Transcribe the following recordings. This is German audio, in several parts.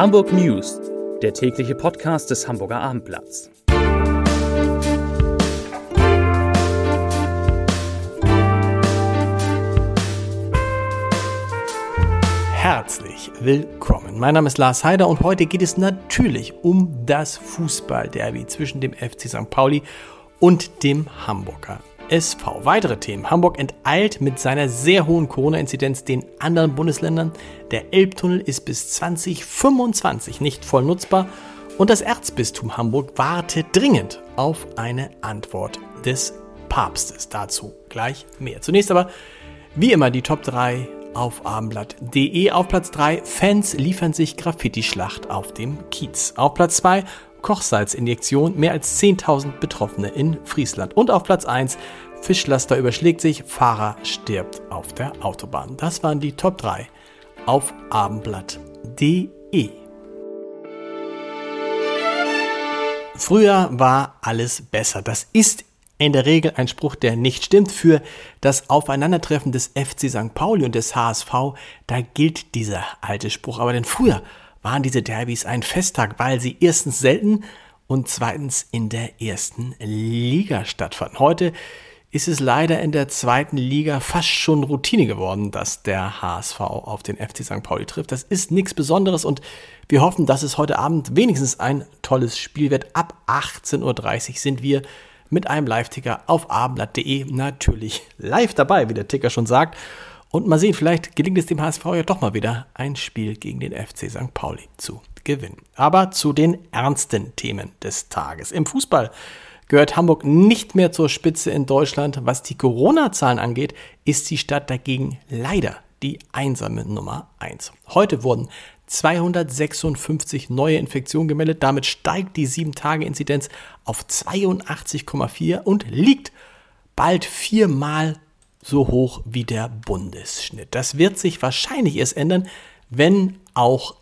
Hamburg News, der tägliche Podcast des Hamburger Abendblatts. Herzlich willkommen. Mein Name ist Lars Heider und heute geht es natürlich um das Fußballderby zwischen dem FC St. Pauli und dem Hamburger SV. Weitere Themen. Hamburg enteilt mit seiner sehr hohen Corona-Inzidenz den anderen Bundesländern. Der Elbtunnel ist bis 2025 nicht voll nutzbar. Und das Erzbistum Hamburg wartet dringend auf eine Antwort des Papstes. Dazu gleich mehr. Zunächst aber, wie immer, die Top 3 auf abendblatt.de. Auf Platz 3 Fans liefern sich Graffiti-Schlacht auf dem Kiez. Auf Platz 2 Kochsalzinjektion, mehr als 10.000 Betroffene in Friesland. Und auf Platz 1 Fischlaster überschlägt sich, Fahrer stirbt auf der Autobahn. Das waren die Top 3 auf abendblatt.de. Früher war alles besser. Das ist in der Regel ein Spruch, der nicht stimmt. Für das Aufeinandertreffen des FC St. Pauli und des HSV, da gilt dieser alte Spruch. Aber denn früher waren diese Derbys ein Festtag, weil sie erstens selten und zweitens in der ersten Liga stattfanden. Heute ist es leider in der zweiten Liga fast schon Routine geworden, dass der HSV auf den FC St. Pauli trifft. Das ist nichts Besonderes und wir hoffen, dass es heute Abend wenigstens ein tolles Spiel wird. Ab 18.30 Uhr sind wir mit einem Live-Ticker auf abendblatt.de natürlich live dabei, wie der Ticker schon sagt. Und mal sehen, vielleicht gelingt es dem HSV ja doch mal wieder, ein Spiel gegen den FC St. Pauli zu gewinnen. Aber zu den ernsten Themen des Tages. Im Fußball gehört Hamburg nicht mehr zur Spitze in Deutschland. Was die Corona-Zahlen angeht, ist die Stadt dagegen leider die einsame Nummer 1. Heute wurden 256 neue Infektionen gemeldet. Damit steigt die 7-Tage-Inzidenz auf 82,4 und liegt bald viermal so hoch wie der Bundesschnitt. Das wird sich wahrscheinlich erst ändern, wenn auch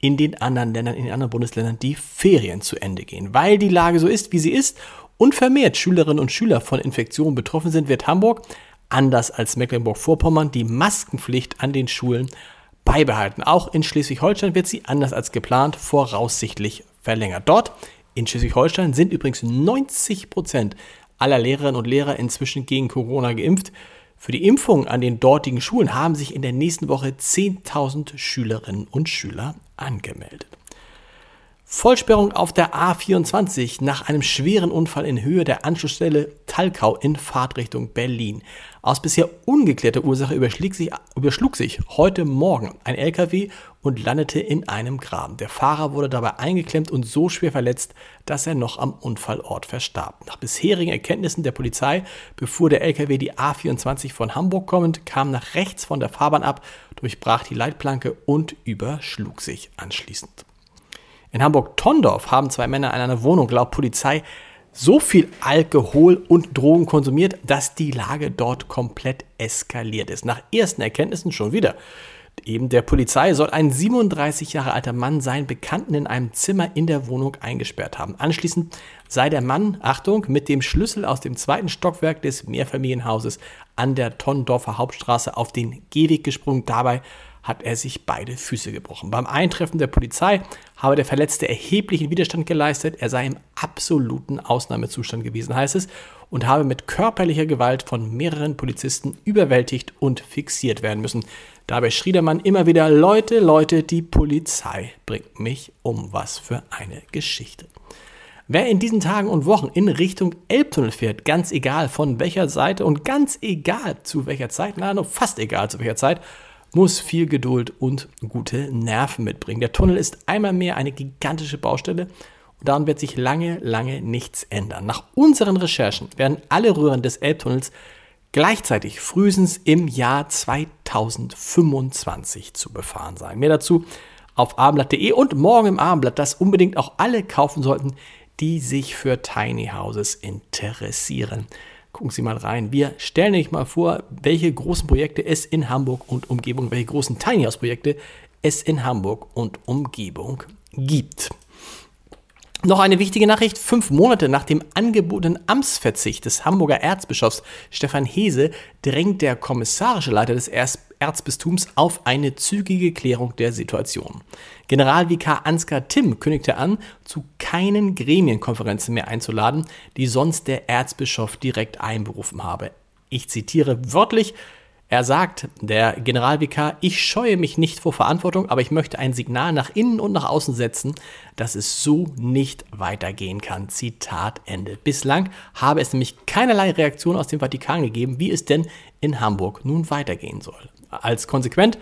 in den anderen Ländern, in den anderen Bundesländern die Ferien zu Ende gehen. Weil die Lage so ist, wie sie ist und vermehrt Schülerinnen und Schüler von Infektionen betroffen sind, wird Hamburg, anders als Mecklenburg-Vorpommern, die Maskenpflicht an den Schulen beibehalten. Auch in Schleswig-Holstein wird sie anders als geplant voraussichtlich verlängert. Dort in Schleswig-Holstein sind übrigens 90 Prozent aller Lehrerinnen und Lehrer inzwischen gegen Corona geimpft. Für die Impfung an den dortigen Schulen haben sich in der nächsten Woche 10.000 Schülerinnen und Schüler angemeldet. Vollsperrung auf der A24 nach einem schweren Unfall in Höhe der Anschlussstelle Talkau in Fahrtrichtung Berlin. Aus bisher ungeklärter Ursache sich, überschlug sich heute Morgen ein LKW und landete in einem Graben. Der Fahrer wurde dabei eingeklemmt und so schwer verletzt, dass er noch am Unfallort verstarb. Nach bisherigen Erkenntnissen der Polizei befuhr der LKW die A24 von Hamburg kommend, kam nach rechts von der Fahrbahn ab, durchbrach die Leitplanke und überschlug sich anschließend. In Hamburg-Tondorf haben zwei Männer in einer Wohnung laut Polizei so viel Alkohol und Drogen konsumiert, dass die Lage dort komplett eskaliert ist. Nach ersten Erkenntnissen schon wieder. Eben der Polizei soll ein 37 Jahre alter Mann seinen Bekannten in einem Zimmer in der Wohnung eingesperrt haben. Anschließend sei der Mann, Achtung, mit dem Schlüssel aus dem zweiten Stockwerk des Mehrfamilienhauses an der Tondorfer Hauptstraße auf den Gehweg gesprungen. Dabei hat er sich beide Füße gebrochen. Beim Eintreffen der Polizei habe der Verletzte erheblichen Widerstand geleistet. Er sei im absoluten Ausnahmezustand gewesen, heißt es, und habe mit körperlicher Gewalt von mehreren Polizisten überwältigt und fixiert werden müssen. Dabei schrie der Mann immer wieder, Leute, Leute, die Polizei bringt mich um. Was für eine Geschichte. Wer in diesen Tagen und Wochen in Richtung Elbtunnel fährt, ganz egal von welcher Seite und ganz egal zu welcher Zeit, na, fast egal zu welcher Zeit, muss viel Geduld und gute Nerven mitbringen. Der Tunnel ist einmal mehr eine gigantische Baustelle und daran wird sich lange, lange nichts ändern. Nach unseren Recherchen werden alle Röhren des Elbtunnels gleichzeitig frühestens im Jahr 2025 zu befahren sein. Mehr dazu auf abendblatt.de und morgen im Abendblatt, das unbedingt auch alle kaufen sollten, die sich für Tiny Houses interessieren. Gucken Sie mal rein. Wir stellen euch mal vor, welche großen Projekte es in Hamburg und Umgebung, welche großen Tiny House Projekte es in Hamburg und Umgebung gibt. Noch eine wichtige Nachricht. Fünf Monate nach dem angebotenen Amtsverzicht des Hamburger Erzbischofs Stefan Hese drängt der kommissarische Leiter des Erzbistums auf eine zügige Klärung der Situation. Generalvikar Ansgar Timm kündigte an, zu keinen Gremienkonferenzen mehr einzuladen, die sonst der Erzbischof direkt einberufen habe. Ich zitiere wörtlich, er sagt, der Generalvikar, ich scheue mich nicht vor Verantwortung, aber ich möchte ein Signal nach innen und nach außen setzen, dass es so nicht weitergehen kann. Zitat Ende. Bislang habe es nämlich keinerlei Reaktion aus dem Vatikan gegeben, wie es denn in Hamburg nun weitergehen soll. Als konsequent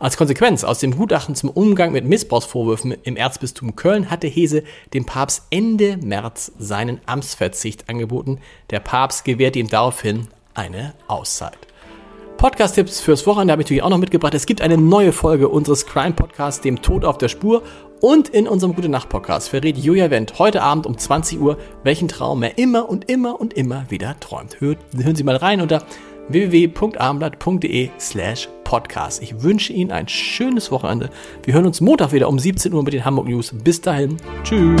als Konsequenz aus dem Gutachten zum Umgang mit Missbrauchsvorwürfen im Erzbistum Köln hatte Hese dem Papst Ende März seinen Amtsverzicht angeboten. Der Papst gewährte ihm daraufhin eine Auszeit. Podcast-Tipps fürs Wochenende habe ich natürlich auch noch mitgebracht. Es gibt eine neue Folge unseres Crime-Podcasts, dem Tod auf der Spur. Und in unserem Gute Nacht Podcast verrät Julia Wendt heute Abend um 20 Uhr, welchen Traum er immer und immer und immer wieder träumt. Hört, hören Sie mal rein unter www.abendblatt.de slash podcast. Ich wünsche Ihnen ein schönes Wochenende. Wir hören uns Montag wieder um 17 Uhr mit den Hamburg News. Bis dahin. Tschüss.